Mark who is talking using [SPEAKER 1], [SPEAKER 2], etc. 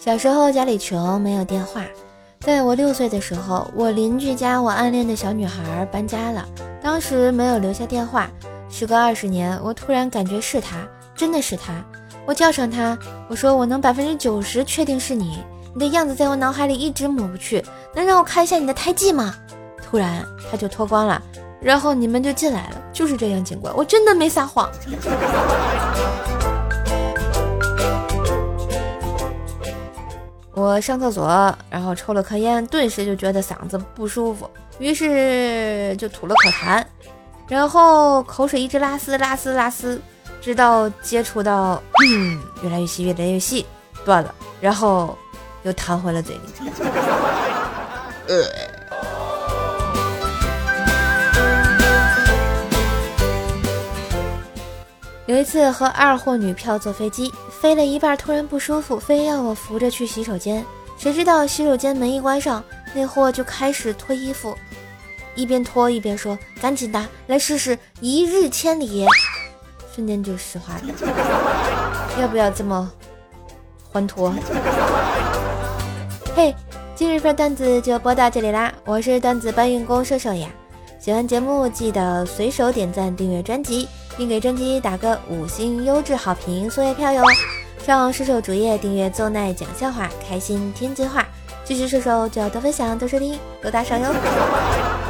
[SPEAKER 1] 小时候家里穷，没有电话。在我六岁的时候，我邻居家我暗恋的小女孩搬家了，当时没有留下电话。时隔二十年，我突然感觉是她，真的是她。我叫上她，我说我能百分之九十确定是你，你的样子在我脑海里一直抹不去，能让我看一下你的胎记吗？突然她就脱光了，然后你们就进来了，就是这样，警官，我真的没撒谎。我上厕所，然后抽了颗烟，顿时就觉得嗓子不舒服，于是就吐了口痰，然后口水一直拉丝拉丝拉丝，直到接触到，嗯，越来越细越来越细，断了，然后又弹回了嘴里。呃，有一次和二货女票坐飞机。飞了一半，突然不舒服，非要我扶着去洗手间。谁知道洗手间门一关上，那货就开始脱衣服，一边脱一边说：“赶紧的，来试试一日千里。”瞬间就石化了。要不要这么欢脱？嘿，今日份段子就播到这里啦！我是段子搬运工瘦瘦呀。喜欢节目记得随手点赞、订阅专辑。并给专辑打个五星优质好评送月票哟！上射手主页订阅“奏奈讲笑话”，开心天津话，支持射手就要多分享、多收听、多打赏哟！